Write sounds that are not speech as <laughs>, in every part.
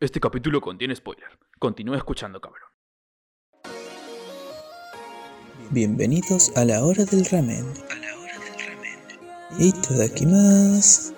Este capítulo contiene spoiler. Continúa escuchando, cabrón. Bienvenidos a la hora del ramen. A la hora del ramen. Itadakimasu.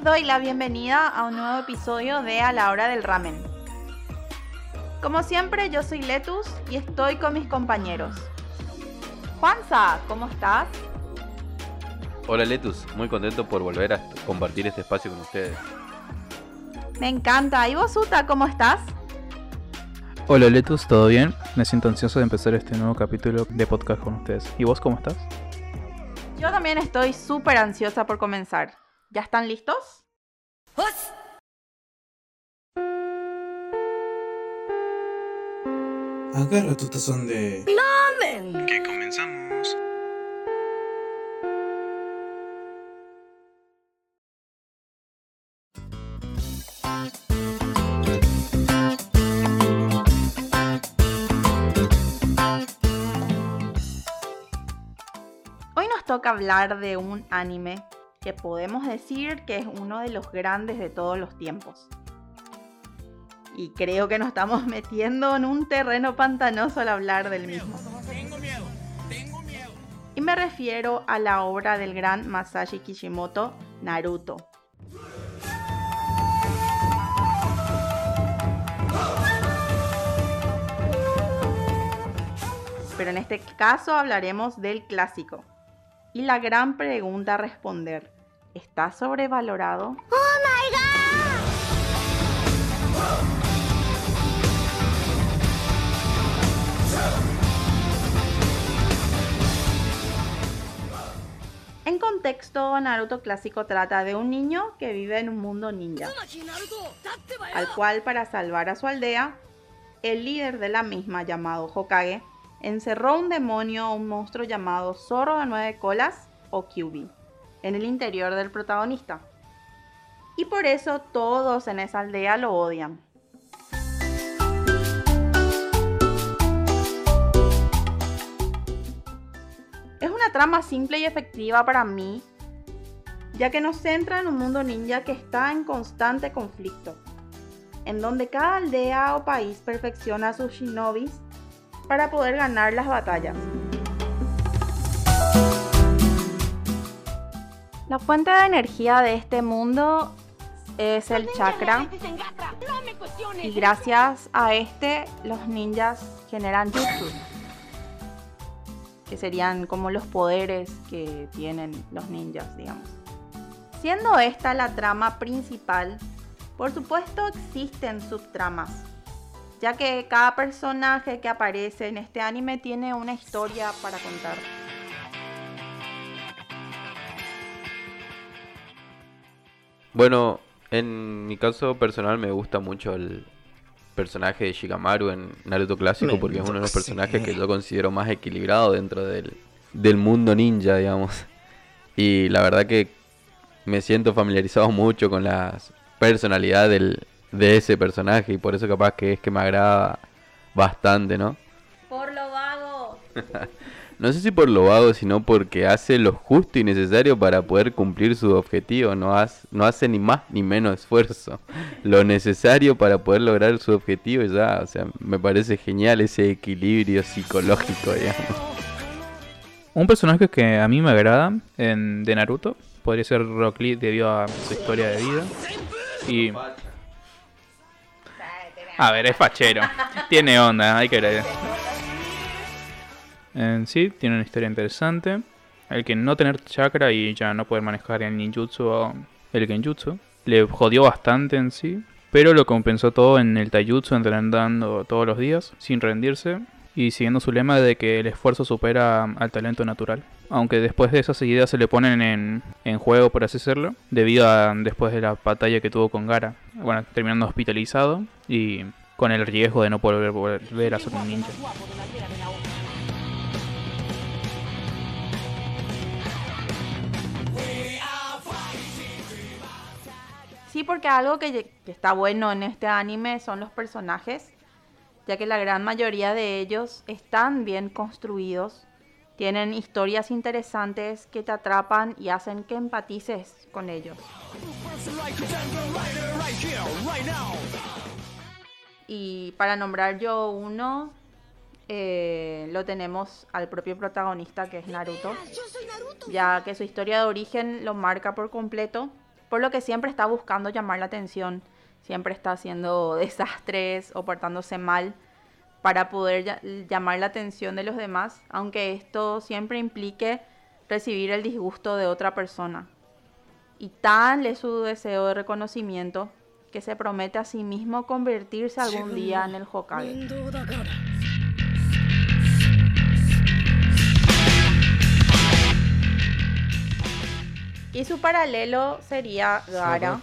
Les doy la bienvenida a un nuevo episodio de A la hora del ramen. Como siempre, yo soy Letus y estoy con mis compañeros. Juanza, ¿cómo estás? Hola Letus, muy contento por volver a compartir este espacio con ustedes. Me encanta. ¿Y vos, Uta, cómo estás? Hola Letus, ¿todo bien? Me siento ansioso de empezar este nuevo capítulo de podcast con ustedes. ¿Y vos cómo estás? Yo también estoy súper ansiosa por comenzar. ¿Ya están listos? Agarra tu tazón de. ¡Ramen! Que comenzamos. Hoy nos toca hablar de un anime que podemos decir que es uno de los grandes de todos los tiempos. Y creo que nos estamos <laughs> metiendo en un terreno pantanoso al hablar del mismo. Y me refiero a la obra del gran Masashi Kishimoto, Naruto. Pero en este caso hablaremos del clásico. Y la gran pregunta a responder, ¿está sobrevalorado? En contexto, Naruto clásico trata de un niño que vive en un mundo ninja, al cual para salvar a su aldea, el líder de la misma llamado Hokage encerró un demonio o un monstruo llamado Zorro de nueve colas o Kyubi en el interior del protagonista. Y por eso todos en esa aldea lo odian. Es una trama simple y efectiva para mí, ya que nos centra en un mundo ninja que está en constante conflicto, en donde cada aldea o país perfecciona a sus shinobis para poder ganar las batallas. La fuente de energía de este mundo es el chakra y gracias a este los ninjas generan jutsu, que serían como los poderes que tienen los ninjas, digamos. Siendo esta la trama principal, por supuesto existen subtramas, ya que cada personaje que aparece en este anime tiene una historia para contar. Bueno, en mi caso personal me gusta mucho el personaje de Shikamaru en Naruto clásico porque es uno de los personajes que yo considero más equilibrado dentro del, del mundo ninja, digamos. Y la verdad que me siento familiarizado mucho con la personalidad del, de ese personaje y por eso capaz que es que me agrada bastante, ¿no? Por lo vago. <laughs> No sé si por lo vago, sino porque hace lo justo y necesario para poder cumplir su objetivo. No, hace, no hace ni más ni menos esfuerzo. Lo necesario para poder lograr su objetivo ya. O sea, me parece genial ese equilibrio psicológico, digamos. Un personaje que a mí me agrada en, de Naruto podría ser Rock Lee debido a su historia de vida. Y. A ver, es fachero. Tiene onda, hay que creer. En sí, tiene una historia interesante. El que no tener chakra y ya no poder manejar el ninjutsu o el genjutsu le jodió bastante en sí. Pero lo compensó todo en el taijutsu, entrenando todos los días, sin rendirse y siguiendo su lema de que el esfuerzo supera al talento natural. Aunque después de esas ideas se le ponen en, en juego, por así decirlo, debido a después de la batalla que tuvo con Gara. Bueno, terminando hospitalizado y con el riesgo de no poder volver a ser un ninja. Sí, porque algo que, que, está bueno en este anime son los personajes ya que la gran mayoría de ellos están bien construidos, tienen historias interesantes que te atrapan y hacen que empatices con ellos. Y para nombrar yo uno, eh, lo tenemos al propio protagonista que es Naruto, ya que su historia de origen lo marca por completo, por lo que siempre está buscando llamar la atención, siempre está haciendo desastres o portándose mal para poder llamar la atención de los demás, aunque esto siempre implique recibir el disgusto de otra persona. Y tal es su deseo de reconocimiento que se promete a sí mismo convertirse algún día en el Hokage. Y su paralelo sería Gara.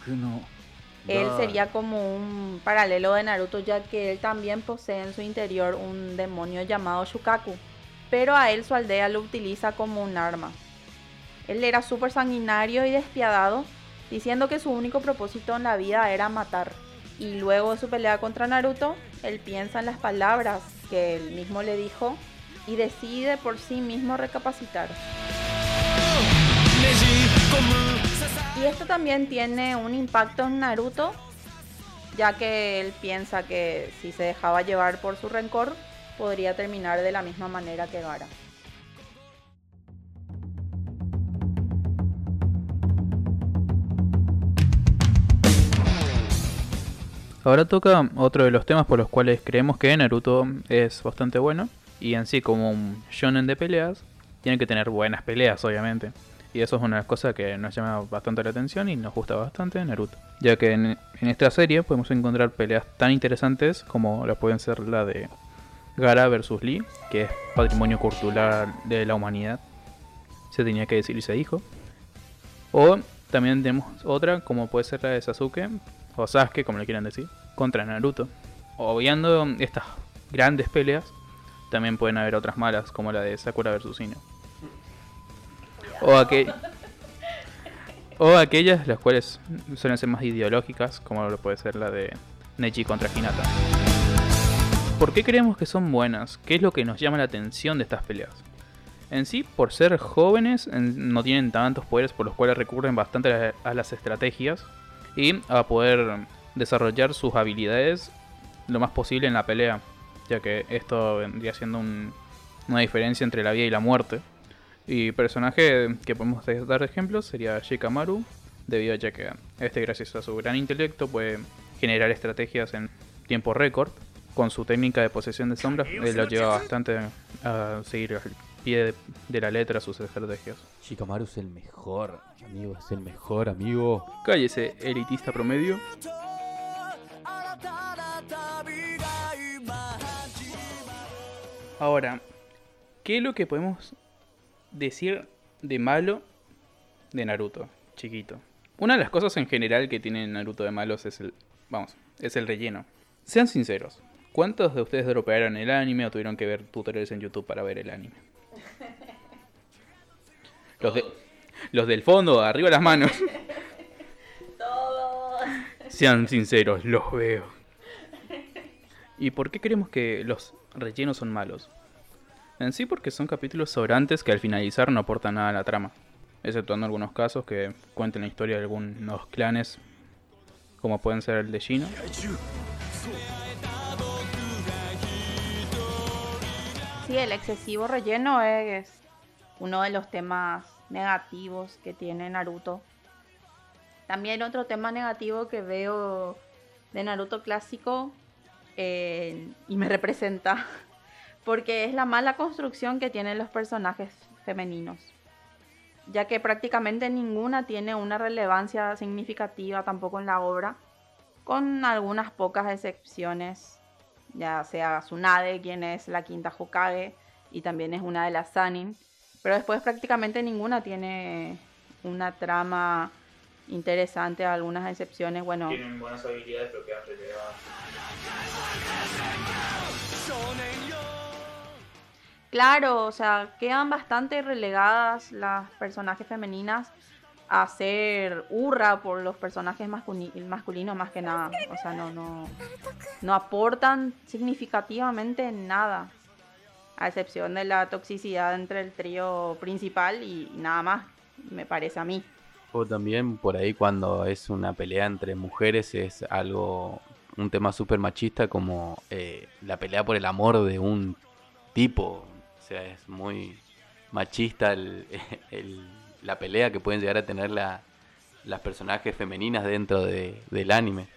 Él sería como un paralelo de Naruto ya que él también posee en su interior un demonio llamado Shukaku. Pero a él su aldea lo utiliza como un arma. Él era súper sanguinario y despiadado diciendo que su único propósito en la vida era matar. Y luego de su pelea contra Naruto, él piensa en las palabras que él mismo le dijo y decide por sí mismo recapacitar. Y esto también tiene un impacto en Naruto, ya que él piensa que si se dejaba llevar por su rencor, podría terminar de la misma manera que Gara. Ahora toca otro de los temas por los cuales creemos que Naruto es bastante bueno. Y en sí, como un shonen de peleas, tiene que tener buenas peleas, obviamente. Y eso es una cosa que nos llama bastante la atención y nos gusta bastante Naruto. Ya que en, esta serie podemos encontrar peleas tan interesantes como las pueden ser la de Gara versus Lee, que es patrimonio cultural de la humanidad. Se tenía que decir y se dijo. O también tenemos otra como puede ser la de Sasuke o Sasuke, como le quieran decir, contra Naruto. Obviando estas grandes peleas, también pueden haber otras malas, como la de Sakura vs Ino. O, aquellas las cuales suelen ser más ideológicas, como lo puede ser la de Neji contra Hinata. ¿Por qué creemos que son buenas? ¿Qué es lo que nos llama la atención de estas peleas? En sí, por ser jóvenes, no tienen tantos poderes por los cuales recurren bastante a las estrategias y a poder desarrollar sus habilidades lo más posible en la pelea, ya que esto vendría siendo una diferencia entre la vida y la muerte. Y personaje que podemos dar ejemplos sería Shikamaru, debido a que este gracias a su gran intelecto puede generar estrategias en tiempo récord. Con su técnica de posesión de sombras, él lo lleva bastante a seguir al pie de la letra sus estrategias. Shikamaru es el mejor, amigo, es el mejor, amigo. Cállese, elitista promedio. Ahora, ¿qué es lo que podemos decir de malo de Naruto, chiquito? Una de las cosas en general que tiene Naruto de malos es el, vamos, es el relleno. Sean sinceros, ¿cuántos de ustedes dropearon el anime o tuvieron que ver tutoriales en YouTube para ver el anime? <laughs> Los, de, los del fondo, arriba las manos. <laughs> Todos. Sean sinceros, los veo. ¿Y por qué creemos que los rellenos son malos? En sí porque son capítulos sobrantes que al finalizar no aportan nada a la trama. Exceptuando algunos casos que cuenten la historia de algunos clanes, como pueden ser el de Shino. Sí, el excesivo relleno es uno de los temas negativos que tiene Naruto. También otro tema negativo que veo de Naruto clásico eh, y me representa porque es la mala construcción que tienen los personajes femeninos, ya que prácticamente ninguna tiene una relevancia significativa tampoco en la obra, con algunas pocas excepciones, ya sea Tsunade, quien es la quinta Hokage y también es una de las Sanin, pero después prácticamente ninguna tiene una trama interesante, algunas excepciones, bueno. Tienen buenas habilidades, pero quedan relegadas. Claro, o sea, quedan bastante relegadas las personajes femeninas hacer hurra por los personajes masculi- masculinos más que nada. O sea, no, no, no aportan significativamente nada. A excepción de la toxicidad entre el trío principal y nada más, me parece a mí. O también por ahí cuando es una pelea entre mujeres es algo, un tema súper machista como eh, la pelea por el amor de un tipo. O sea, es muy machista el- <laughs> el- la pelea que pueden llegar a tener la- las personajes femeninas dentro de- del anime.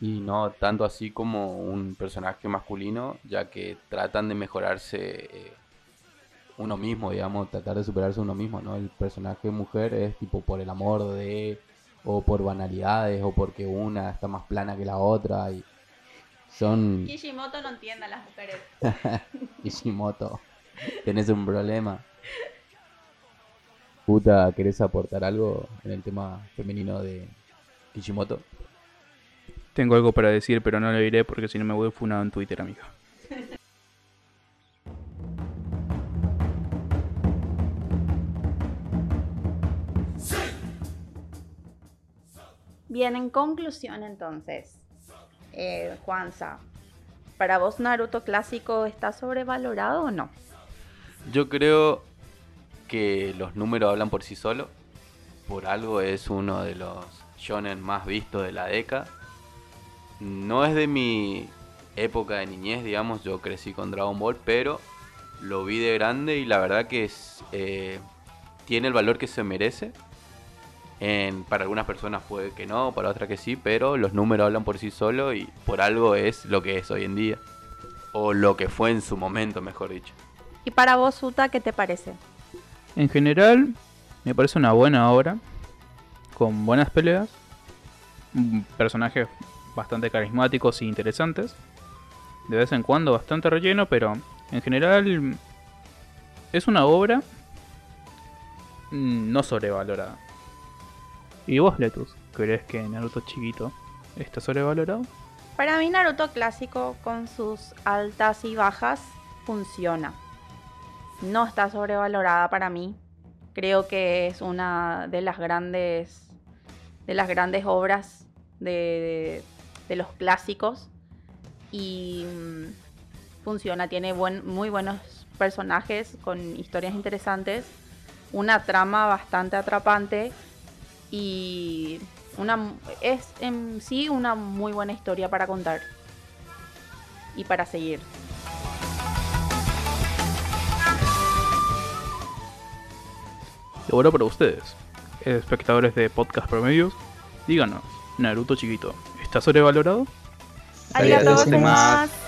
Y no tanto así como un personaje masculino, ya que tratan de mejorarse eh, uno mismo, digamos, tratar de superarse uno mismo, ¿no? El personaje mujer es tipo por el amor de, o por banalidades, o porque una está más plana que la otra, y son Kishimoto no entiende a las mujeres. <laughs> Ishimoto, tenés un problema. Puta, ¿querés aportar algo en el tema femenino de Kishimoto? Tengo algo para decir, pero no lo diré porque si no me voy funado en Twitter, amigo. Bien, en conclusión entonces, eh, Juanza, ¿para vos Naruto clásico está sobrevalorado o no? Yo creo que los números hablan por sí solos. Por algo es uno de los shonen más vistos de la década. No es de mi época de niñez, digamos, yo crecí con Dragon Ball, pero lo vi de grande y la verdad que es, eh, tiene el valor que se merece. Para algunas personas puede que no, para otras que sí, pero los números hablan por sí solos y por algo es lo que es hoy en día. O lo que fue en su momento, mejor dicho. ¿Y para vos, Uta, qué te parece? En general, me parece una buena obra, con buenas peleas, personajes bastante carismáticos e interesantes, de vez en cuando bastante relleno, pero en general es una obra mm, no sobrevalorada. ¿Y vos, Letus, crees que Naruto chiquito está sobrevalorado? Para mí Naruto clásico con sus altas y bajas funciona. No está sobrevalorada para mí. Creo que es una de las grandes de las grandes obras de, de los clásicos y mm, funciona, tiene buen, muy buenos personajes con historias interesantes, una trama bastante atrapante y una es en sí una muy buena historia para contar y para seguir. Y ahora para ustedes, espectadores de podcast promedios, díganos, Naruto chiquito, ¿está sobrevalorado? Gozaimasu. gozaimasu.